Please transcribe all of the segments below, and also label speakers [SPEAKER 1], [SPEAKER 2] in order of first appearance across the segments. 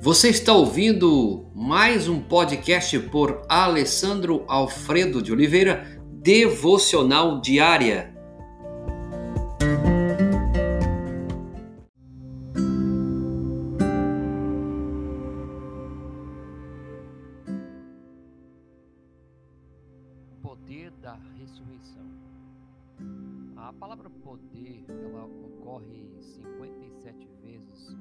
[SPEAKER 1] Você está ouvindo mais um podcast por Alessandro Alfredo de Oliveira, Devocional Diária.
[SPEAKER 2] Poder da ressurreição. A palavra poder, ela ocorre 57 vezes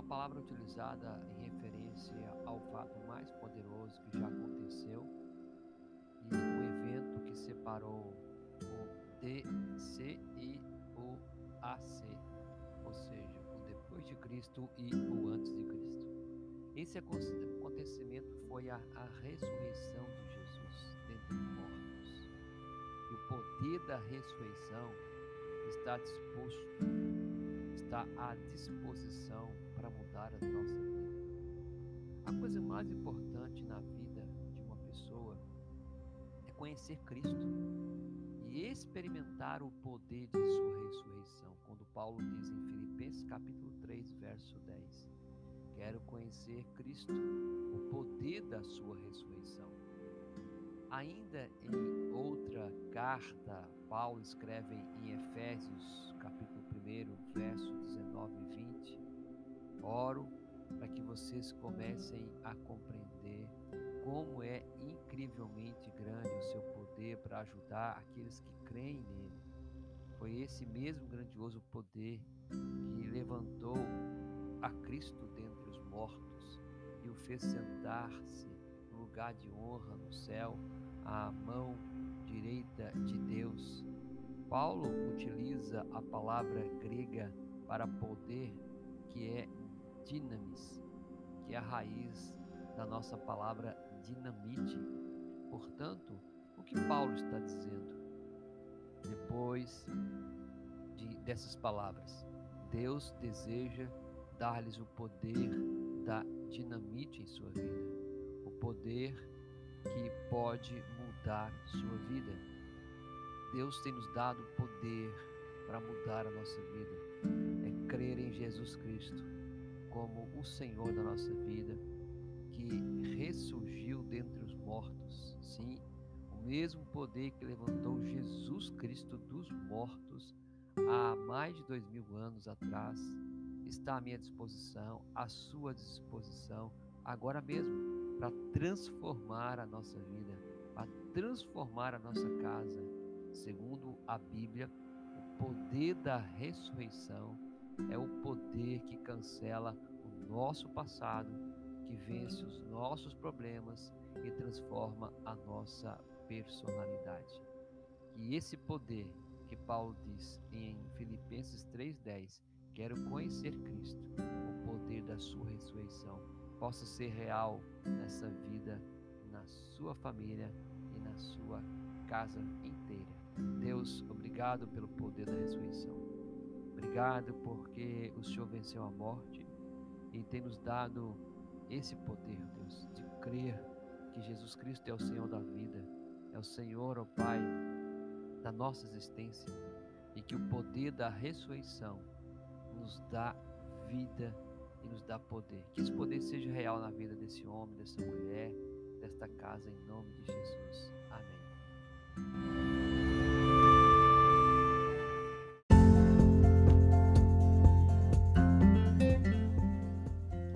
[SPEAKER 2] uma palavra utilizada em referência ao fato mais poderoso que já aconteceu e o evento que separou o DC e o AC, ou seja, o depois de Cristo e o antes de Cristo. Esse acontecimento foi a, a ressurreição de Jesus dentre os mortos. E o poder da ressurreição está disposto, está à disposição mais importante na vida de uma pessoa é conhecer Cristo e experimentar o poder de sua ressurreição, quando Paulo diz em Filipenses capítulo 3, verso 10. Quero conhecer Cristo, o poder da sua ressurreição. Ainda em outra carta, Paulo escreve em Efésios, capítulo 1, verso 19 e 20: Oro para que vocês comecem a compreender como é incrivelmente grande o seu poder para ajudar aqueles que creem nele. Foi esse mesmo grandioso poder que levantou a Cristo dentre os mortos e o fez sentar-se no lugar de honra no céu, à mão direita de Deus. Paulo utiliza a palavra grega para poder, que é dinamis, que é a raiz da nossa palavra dinamite. Portanto, o que Paulo está dizendo? Depois de, dessas palavras, Deus deseja dar-lhes o poder da dinamite em sua vida, o poder que pode mudar sua vida. Deus tem nos dado poder para mudar a nossa vida. É crer em Jesus Cristo como o Senhor da nossa vida, que ressurgiu dentre os mortos. Sim, o mesmo poder que levantou Jesus Cristo dos mortos há mais de dois mil anos atrás está à minha disposição, à sua disposição, agora mesmo, para transformar a nossa vida, para transformar a nossa casa. Segundo a Bíblia, o poder da ressurreição é o poder que cancela o nosso passado, que vence os nossos problemas e transforma a nossa personalidade. Que esse poder que Paulo diz em Filipenses 3:10 Quero conhecer Cristo, o poder da sua ressurreição possa ser real nessa vida, na sua família e na sua casa inteira. Deus, obrigado pelo poder da ressurreição. Obrigado porque o Senhor venceu a morte e tem nos dado esse poder, Deus, de crer que Jesus Cristo é o Senhor da vida, é o Senhor, ó Pai, da nossa existência e que o poder da ressurreição nos dá vida e nos dá poder. Que esse poder seja real na vida desse homem, dessa mulher, desta casa, em nome de Jesus. Amém.